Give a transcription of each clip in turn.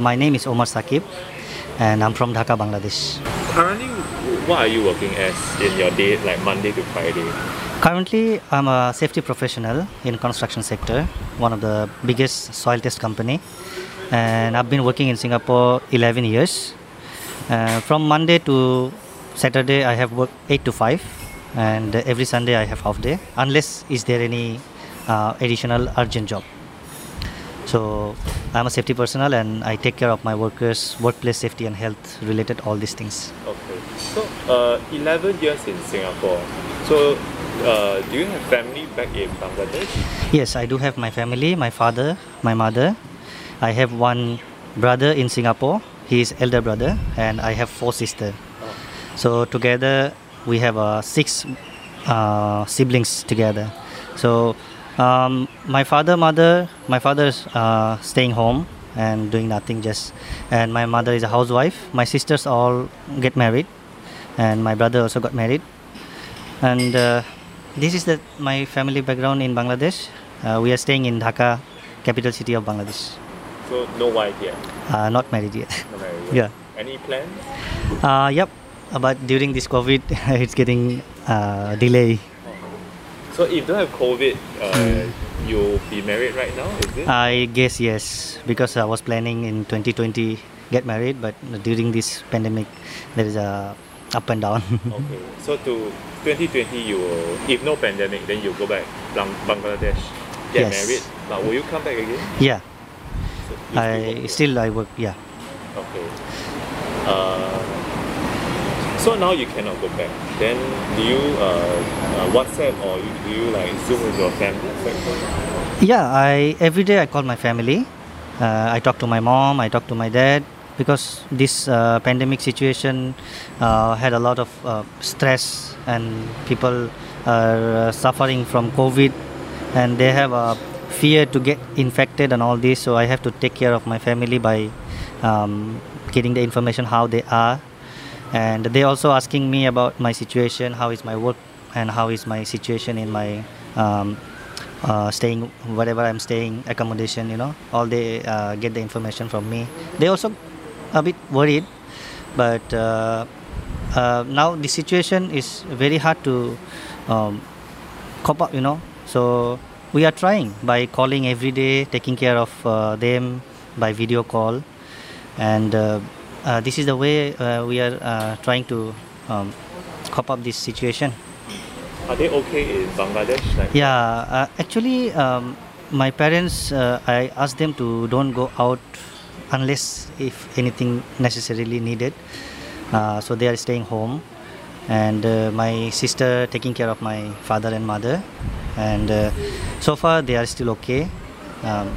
My name is Omar Sakib and I'm from Dhaka, Bangladesh. Currently, what are you working as in your day, like Monday to Friday? Currently, I'm a safety professional in construction sector, one of the biggest soil test company. And I've been working in Singapore 11 years. Uh, from Monday to Saturday, I have worked 8 to 5. And every Sunday, I have half day, unless is there any uh, additional urgent job. So I'm a safety personnel and I take care of my workers, workplace safety and health related all these things. Okay. So, uh, 11 years in Singapore. So, uh, do you have family back in Bangladesh? Yes, I do have my family, my father, my mother. I have one brother in Singapore. He is elder brother and I have four sisters. So together we have uh, six uh, siblings together. So um, my father, mother, my father's uh, staying home and doing nothing just, and my mother is a housewife. My sisters all get married, and my brother also got married. And uh, this is the my family background in Bangladesh. Uh, we are staying in Dhaka, capital city of Bangladesh. So, no wife yet? Uh, not married yet. No married yet. yeah. Any plans? Uh, yep. But during this COVID, it's getting uh, delay. So, if don't have COVID, uh, Hmm. you'll be married right now, is it? I guess yes, because I was planning in 2020 get married, but during this pandemic, there is a up and down. okay. So, to 2020, you will, if no pandemic, then you go back Bang- Bangladesh, get Yes. married. But will you come back again? yeah, So you still I still I work. Yeah. Okay. Uh, so now you cannot go back. Then do you uh, uh, WhatsApp or you, do you like Zoom with your family? Yeah, I every day I call my family. Uh, I talk to my mom. I talk to my dad because this uh, pandemic situation uh, had a lot of uh, stress and people are suffering from COVID, and they have a fear to get infected and all this. So I have to take care of my family by um, getting the information how they are, and they also asking me about my situation, how is my work, and how is my situation in my um, uh, staying whatever I'm staying accommodation you know. All they uh, get the information from me. They also a bit worried but uh, uh, now the situation is very hard to um, cope up you know. So we are trying by calling every day taking care of uh, them by video call. And uh, this is the way uh, we are uh, trying to um, cope up this situation Are they okay in Bangladesh? Like, yeah, uh, actually, um, my parents, uh, I asked them to don't go out unless if anything necessarily needed. Uh, so they are staying home, and uh, my sister taking care of my father and mother, and uh, so far they are still okay. Um,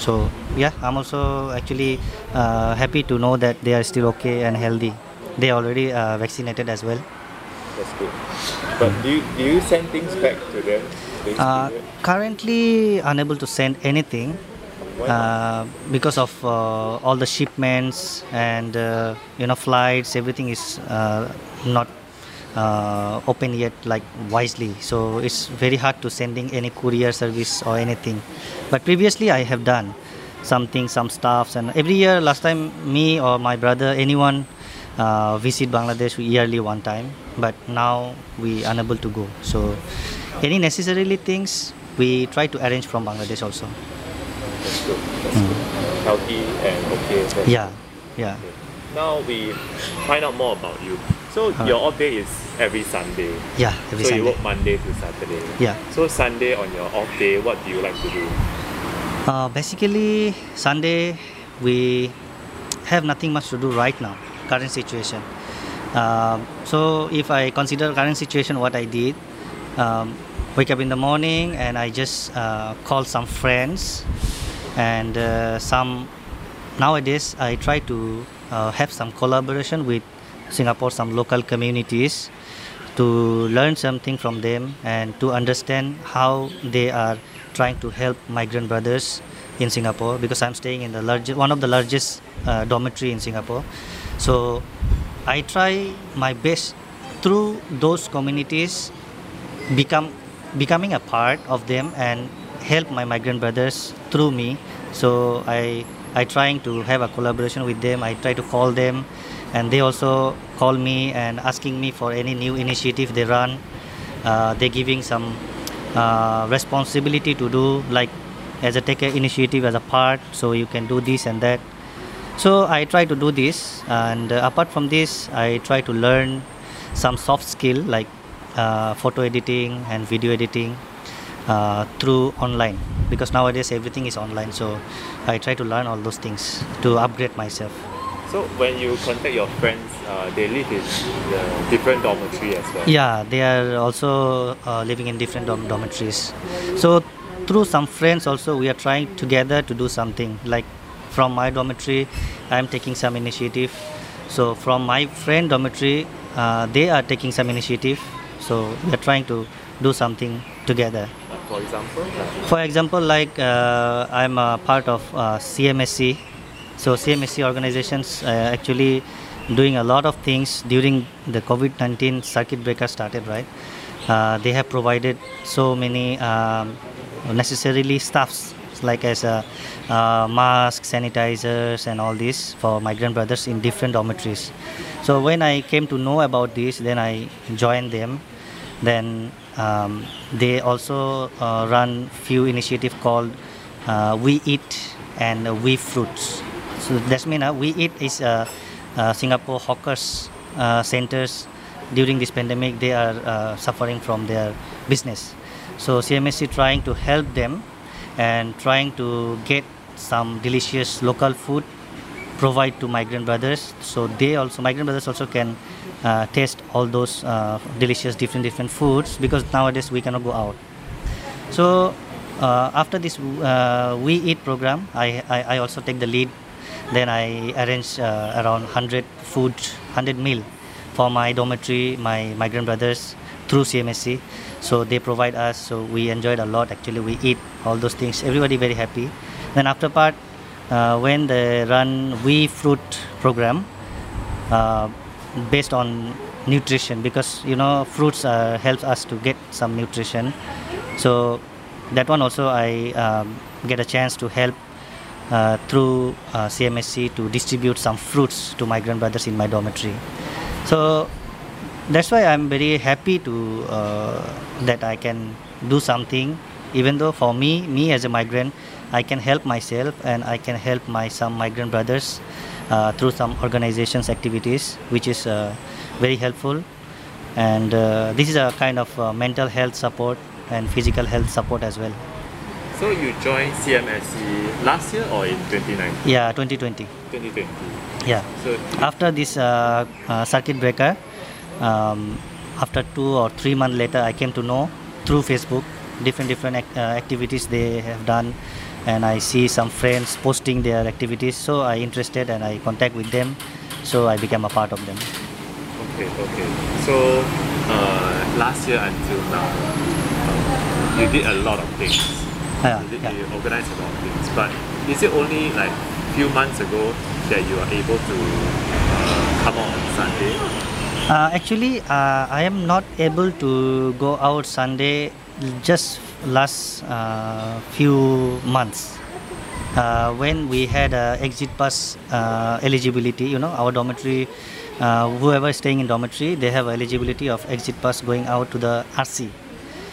so yeah, I'm also actually uh, happy to know that they are still okay and healthy. They are already uh, vaccinated as well. That's good. But do you, do you send things back to them? Uh, currently unable to send anything uh, because of uh, all the shipments and uh, you know flights everything is uh, not uh, open yet like wisely so it's very hard to sending any courier service or anything but previously i have done something some stuffs and every year last time me or my brother anyone uh, visit bangladesh yearly one time but now we unable to go so any necessarily things we try to arrange from bangladesh also That's good. That's good. Healthy and okay. Yeah yeah good. Now we find out more about you. So Alright. your off day is every Sunday. yeah every so you work Monday to Saturday. yeah So Sunday on your off day, what do you like to do? Uh, basically, Sunday we have nothing much to do right now, current situation. Um, so if I consider current situation, what I did, um, wake up in the morning and I just uh, call some friends and uh, some nowadays I try to uh, have some collaboration with Singapore, some local communities to learn something from them and to understand how they are trying to help migrant brothers in Singapore because I'm staying in the largest one of the largest uh, dormitory in Singapore. So I try my best through those communities become becoming a part of them and help my migrant brothers through me. So I I trying to have a collaboration with them. I try to call them, and they also call me and asking me for any new initiative they run. Uh, they giving some uh, responsibility to do like as a take initiative as a part, so you can do this and that. So I try to do this, and uh, apart from this, I try to learn some soft skill like uh, photo editing and video editing uh, through online because nowadays everything is online. So I try to learn all those things to upgrade myself. So when you contact your friends, uh, they live in the different dormitory as well. Yeah, they are also uh, living in different dorm- dormitories. So through some friends also we are trying together to do something. Like from my dormitory, I am taking some initiative. So from my friend dormitory, uh, they are taking some initiative. So we are trying to do something together. For example, For example, like uh, I'm a part of uh, CMSC. So CMSC organizations uh, actually doing a lot of things during the COVID-19 circuit breaker started, right? Uh, they have provided so many um, necessarily stuffs like as a uh, masks, sanitizers, and all this for migrant brothers in different dormitories. So when I came to know about this, then I joined them then um, they also uh, run few initiative called uh, we eat and we fruits. So that's mean uh, we eat is uh, uh, singapore hawkers uh, centers. During this pandemic they are suffering from their business. So cmsc trying to help them and trying to get some delicious local food provide to migrant brothers. So they also migrant brothers also can uh, taste all those uh, delicious different different foods because nowadays we cannot go out. So uh, after this uh, we eat program I, I, I also take the lead. Then i arrange uh, around 100 food 100 meal for my dormitory my migrant brothers through cmsc so they provide us so we enjoyed a lot. Actually we eat all those things. Everybody very happy. Then after part when they run we fruit program uh, based on nutrition because you know fruits uh, helps us to get some nutrition. So that one also i um, get a chance to help uh, through uh, cmsc to distribute some fruits to migrant brothers in my dormitory. So that's why i'm very happy to uh, that i can do something even though for me me as a migrant i can help myself and i can help my some migrant brothers uh, through some organizations activities which is uh, very helpful and uh, this is a kind of uh, mental health support and physical health support as well so you joined CMSC last year or in 2019? yeah 2020 2020. yeah So after this uh, uh, circuit breaker um, after two or three months later i came to know through facebook different different ac- uh, activities they have done and i see some friends posting their activities so i interested and i contact with them so i became a part of them okay, okay. So uh, last year until now, uh, you did a lot of things. Yeah, you, did, yeah. you organized a lot of things. But is it only like few months ago that you are able to uh, come out on Sunday? Uh, actually, uh, I am not able to go out Sunday just last uh, few months. Uh, when we had uh, exit pass eligibility, you know, our dormitory, uh, whoever is staying in dormitory, they have eligibility of exit pass going out to the RC.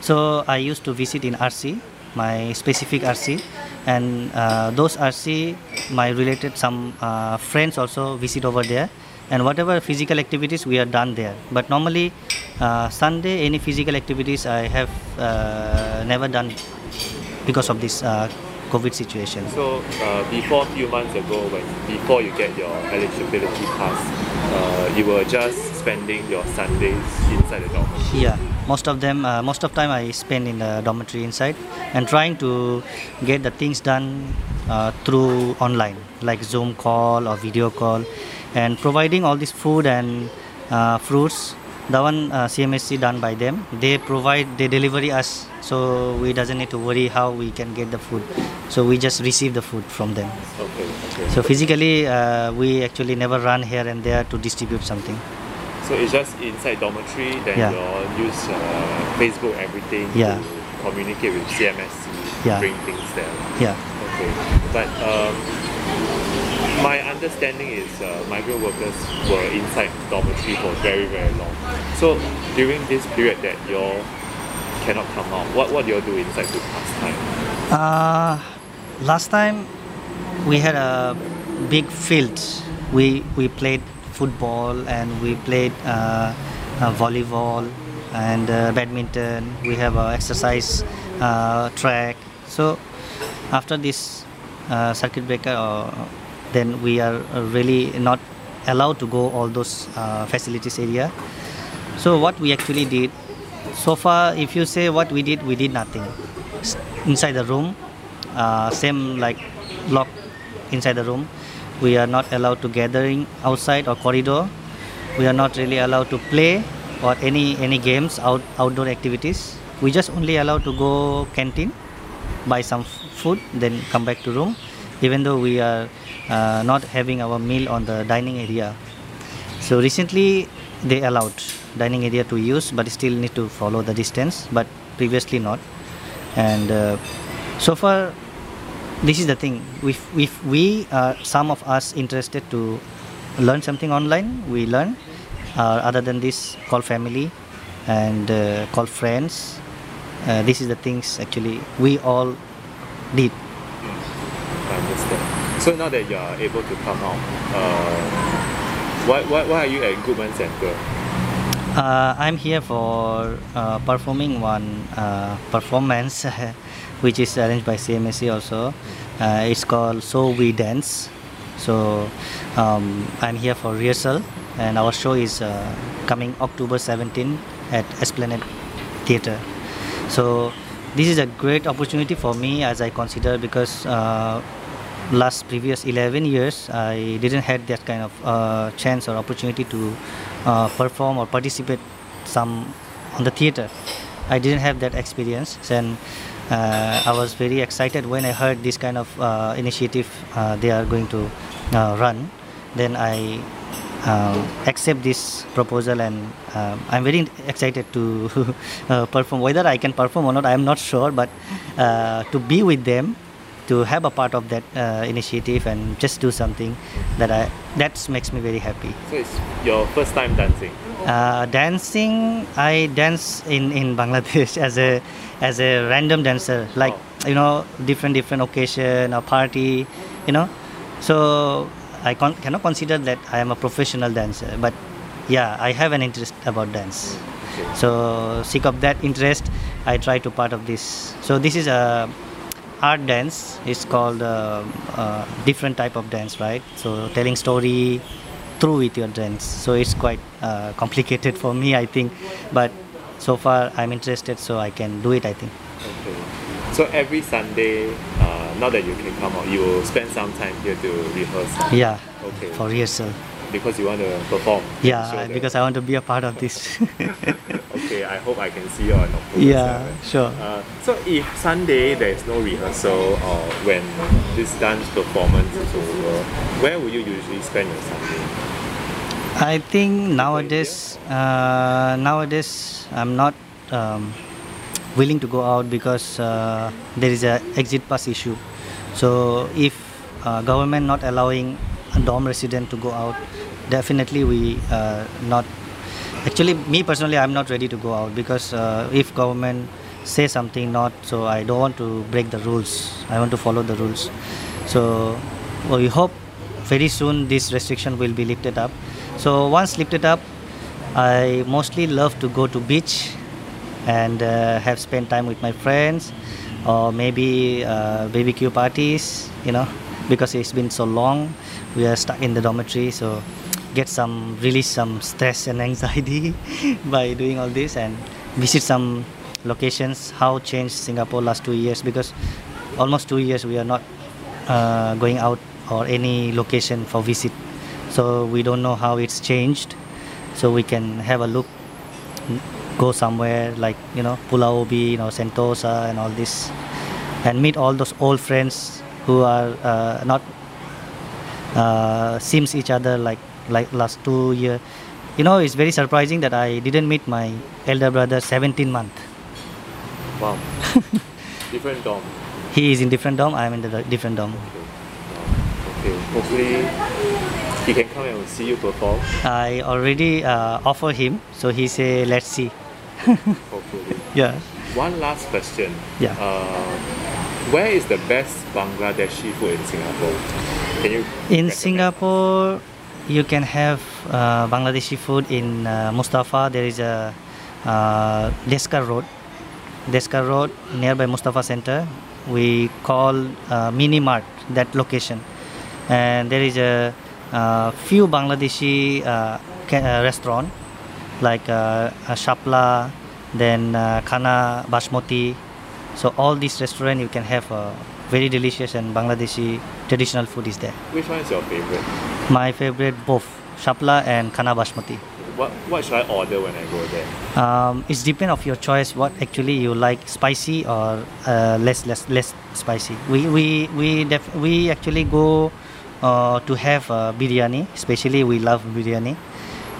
So I used to visit in RC, my specific RC, and uh, those RC, my related some uh, friends also visit over there, and whatever physical activities we are done there. But normally, uh, Sunday any physical activities I have uh, never done because of this uh, COVID situation. So uh, before few months ago, when before you get your eligibility pass, uh, you were just spending your Sundays inside the dormitory. Yeah, most of them, uh, most of time I spend in the dormitory inside and trying to get the things done uh, through online, like Zoom call or video call, and providing all this food and uh, fruits. The one uh, CMSC done by them, they provide, they delivery us, so we doesn't need to worry how we can get the food. So we just receive the food from them. Okay, okay. So physically, uh, we actually never run here and there to distribute something. So it's just inside dormitory, then Yeah. you use uh, Facebook, everything Yeah. to communicate with CMSC, Yeah. bring things there. Yeah. Okay. But um, my understanding is uh, migrant workers were inside dormitory for very very long. So during this period that you cannot come out, what what do you do inside to pass time? Uh, last time we had a big field. We we played football and we played uh, uh, volleyball and uh, badminton. We have a exercise uh, track. So after this uh, circuit breaker, then we are really not allowed to go all those uh, facilities area. So what we actually did so far, if you say what we did, we did nothing. Inside the room, uh, same like lock inside the room. We are not allowed to gathering outside or corridor. We are not really allowed to play or any any games out outdoor activities. We just only allowed to go canteen, buy some food, then come back to room. Even though we are uh, not having our meal on the dining area. So recently they allowed dining area to use, but still need to follow the distance. But previously not. And uh, so far, this is the thing. If if we are some of us interested to learn something online, we learn. Uh, other than this, call family and uh, call friends. Uh, this is the things actually we all did. So now that you are able to come out, uh, why, why, why are you at Goodman Center? Uh, I'm here for uh, performing one uh, performance, which is arranged by CMSC also. Uh, it's called So We Dance. So um, I'm here for rehearsal, and our show is uh, coming October 17 at Esplanade Theatre. So this is a great opportunity for me as I consider because last previous 11 years I didn't had that kind of uh, chance or opportunity to uh, perform or participate some on the theater. I didn't have that experience and uh, I was very excited when I heard this kind of uh, initiative uh, they are going to uh, run. Then I um, accept this proposal and um, I'm very excited to perform. Whether I can perform or not, I am not sure, but to be with them, to have a part of that uh, initiative and just do something that I that makes me very happy. So it's your first time dancing. Uh, dancing, I dance in, in Bangladesh as a as a random dancer, like you know different different occasion or party, you know. So I con- cannot consider that I am a professional dancer, but yeah, I have an interest about dance. So seek of that interest, I try to part of this. So this is a art dance. is called uh, uh, different type of dance, right? So telling story through with your dance. So it's quite uh, complicated for me, I think. But so far, I'm interested, so I can do it. I think. Okay. So every Sunday, uh, now that you can come out, you will spend some time here to rehearse. ah? Yeah. Okay. For rehearsal. Because you want to perform. Yeah, because I want to be a part of this. okay, I hope I can see you on October yeah, 7. sure. Uh, so if Sunday there is no rehearsal or when this dance performance is over, where will you usually spend your Sunday? I think nowadays, uh, nowadays I'm not um, willing to go out because uh, there is a exit pass issue. So if uh, government not allowing a dorm resident to go out, definitely we uh, not. Actually, me personally, I'm not ready to go out because uh, if government say something not, so I don't want to break the rules. I want to follow the rules. So well, we hope very soon this restriction will be lifted up. So once lifted up, I mostly love to go to beach and uh, have spent time with my friends or maybe uh, barbecue parties, you know, because it's been so long. We are stuck in the dormitory, so get some release some stress and anxiety by doing all this and visit some locations. How changed Singapore last two years because almost two years we are not uh, going out or any location for visit. So we don't know how it's changed. So we can have a look, go somewhere like you know Pulau Ubin, you know Sentosa and all this, and meet all those old friends who are uh, not uh, seems each other like like last two year. You know, it's very surprising that I didn't meet my elder brother 17 month. Wow. Different dorm. He is in different dorm. I am in the different dorm. Okay. Okay, hopefully he can come and see you perform. I already uh, offer him, so he say let's see. Hopefully. Yeah. One last question. Yeah. Uh, where is the best Bangladeshi food in Singapore? Can you In recommend? Singapore, you can have uh, Bangladeshi food in uh, Mustafa. There is a uh, Desker Road. Desker Road nearby Mustafa Center. We call uh, Mini Mart that location, and there is a uh, few Bangladeshi uh, uh, restaurant like Shapla, then Khana Basmati. So all these restaurant you can have very delicious and Bangladeshi traditional food is there. Which one is your favorite? My favorite both Shapla and Khana Basmati. What what should I order when I go there? Um, it's depend of your choice. What actually you like, spicy or uh, less less less spicy. We we we def- we actually go uh, to have uh, biryani. Especially we love biryani.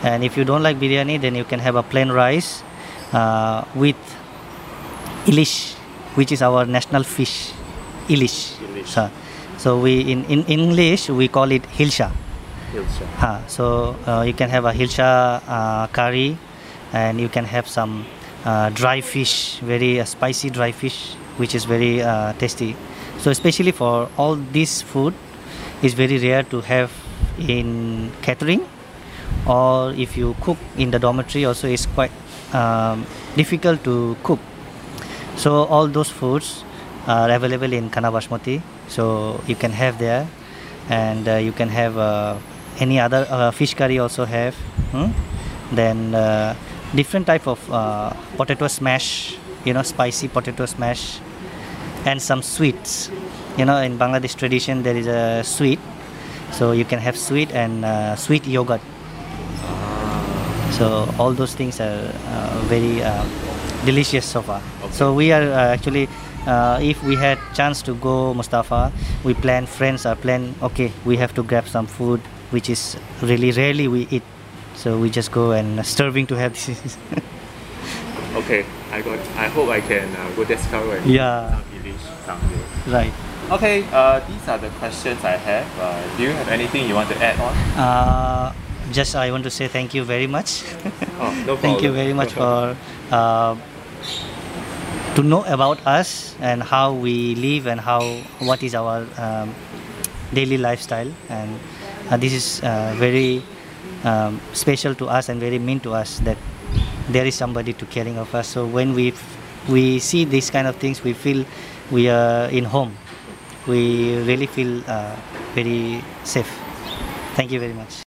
And if you don't like biryani, then you can have a plain rice uh, with ilish, which is our national fish, ilish. Ilish. So, so we in, in English we call it hilsha. Hilsha. Ha, so uh, you can have a hilsha uh, curry, and you can have some uh, dry fish, very spicy dry fish, which is very tasty. So especially for all this food, is very rare to have in catering, or if you cook in the dormitory, also is quite um, difficult to cook. So all those foods are available in Khana Basmati, so you can have there, and uh, you can have uh, any other uh, fish curry also have. hmm? Then uh, different type of uh, potato smash, you know, spicy potato smash, and some sweets. You know, in Bangladesh tradition there is a sweet, so you can have sweet and uh, sweet yogurt. So all those things are uh, very uh, delicious so far. Okay. So we are uh, actually, uh, if we had chance to go Mustafa, we plan. Friends are plan. Okay, we have to grab some food, which is really rarely we eat. So we just go and starving to have this. Okay, I got. I hope I can uh, go Descaro and Yeah. some Ilish someday. right. Okay, uh, these are the questions I have. Uh, do you have anything you want to add on? Uh, just I want to say thank you very much. Oh, no problem. thank you very much for uh, to know about us and how we live and how what is our um, daily lifestyle and this is uh, very um, special to us and very mean to us that there is somebody to caring of us. So when we we see these kind of things we feel we are in home. We really feel uh, very safe. Thank you very much